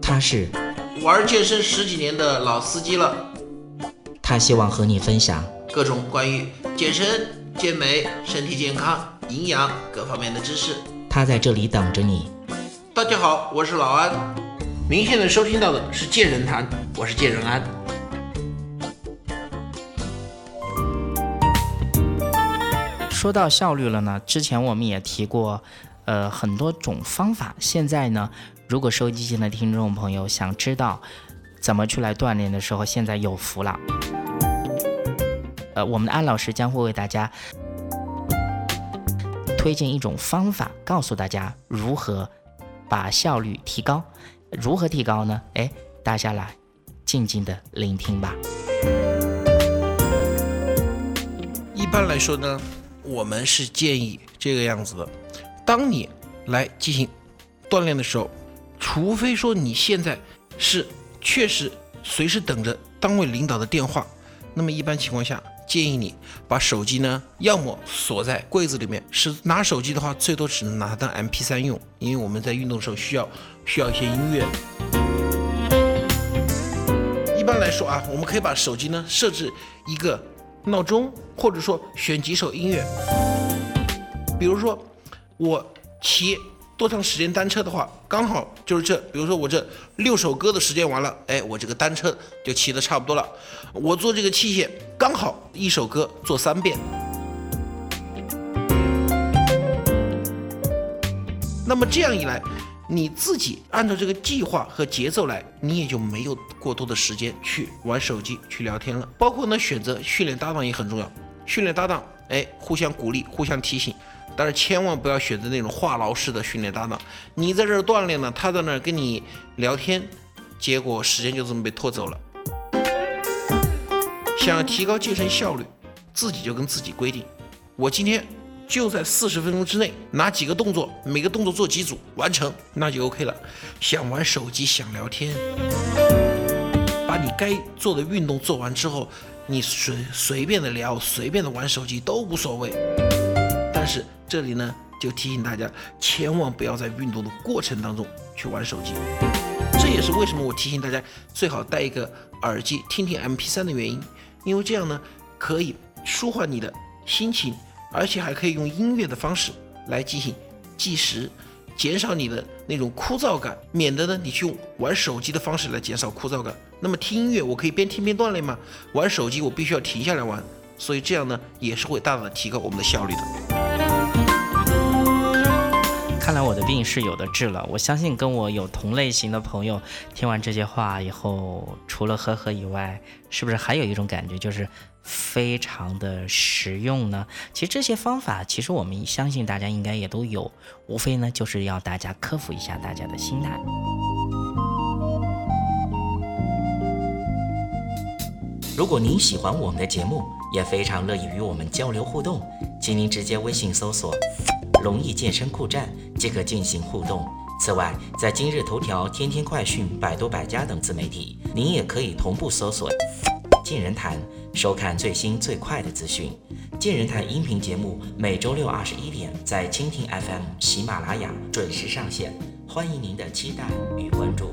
他是玩健身十几年的老司机了，他希望和你分享各种关于健身、健美、身体健康、营养各方面的知识。他在这里等着你。大家好，我是老安。您现在收听到的是健人谈，我是健人安。说到效率了呢，之前我们也提过，呃，很多种方法。现在呢，如果收机前的听众朋友想知道怎么去来锻炼的时候，现在有福了。呃，我们的安老师将会为大家推荐一种方法，告诉大家如何把效率提高。如何提高呢？哎，大家来静静的聆听吧。一般来说呢。我们是建议这个样子的：当你来进行锻炼的时候，除非说你现在是确实随时等着单位领导的电话，那么一般情况下，建议你把手机呢，要么锁在柜子里面，是拿手机的话，最多只能拿它当 MP3 用，因为我们在运动的时候需要需要一些音乐。一般来说啊，我们可以把手机呢设置一个。闹钟，或者说选几首音乐，比如说我骑多长时间单车的话，刚好就是这，比如说我这六首歌的时间完了，哎，我这个单车就骑的差不多了。我做这个器械刚好一首歌做三遍，那么这样一来。你自己按照这个计划和节奏来，你也就没有过多的时间去玩手机、去聊天了。包括呢，选择训练搭档也很重要。训练搭档，哎，互相鼓励、互相提醒，但是千万不要选择那种话痨式的训练搭档。你在这儿锻炼呢，他在那儿跟你聊天，结果时间就这么被拖走了。想提高健身效率，自己就跟自己规定，我今天。就在四十分钟之内，拿几个动作，每个动作做几组，完成，那就 OK 了。想玩手机，想聊天，把你该做的运动做完之后，你随随便的聊，随便的玩手机都无所谓。是这里呢，就提醒大家，千万不要在运动的过程当中去玩手机。这也是为什么我提醒大家最好戴一个耳机听听 MP3 的原因，因为这样呢，可以舒缓你的心情。而且还可以用音乐的方式来进行计时，减少你的那种枯燥感，免得呢你去玩手机的方式来减少枯燥感。那么听音乐，我可以边听边锻炼吗？玩手机我必须要停下来玩，所以这样呢也是会大大的提高我们的效率的。看来我的病是有的治了。我相信跟我有同类型的朋友听完这些话以后，除了呵呵以外，是不是还有一种感觉就是？非常的实用呢。其实这些方法，其实我们相信大家应该也都有，无非呢就是要大家克服一下大家的心态。如果您喜欢我们的节目，也非常乐意与我们交流互动，请您直接微信搜索“龙易健身酷站”即可进行互动。此外，在今日头条、天天快讯、百度百家等自媒体，您也可以同步搜索“健人谈”。收看最新最快的资讯，《健人谈》音频节目每周六二十一点在蜻蜓 FM、喜马拉雅准时上线，欢迎您的期待与关注。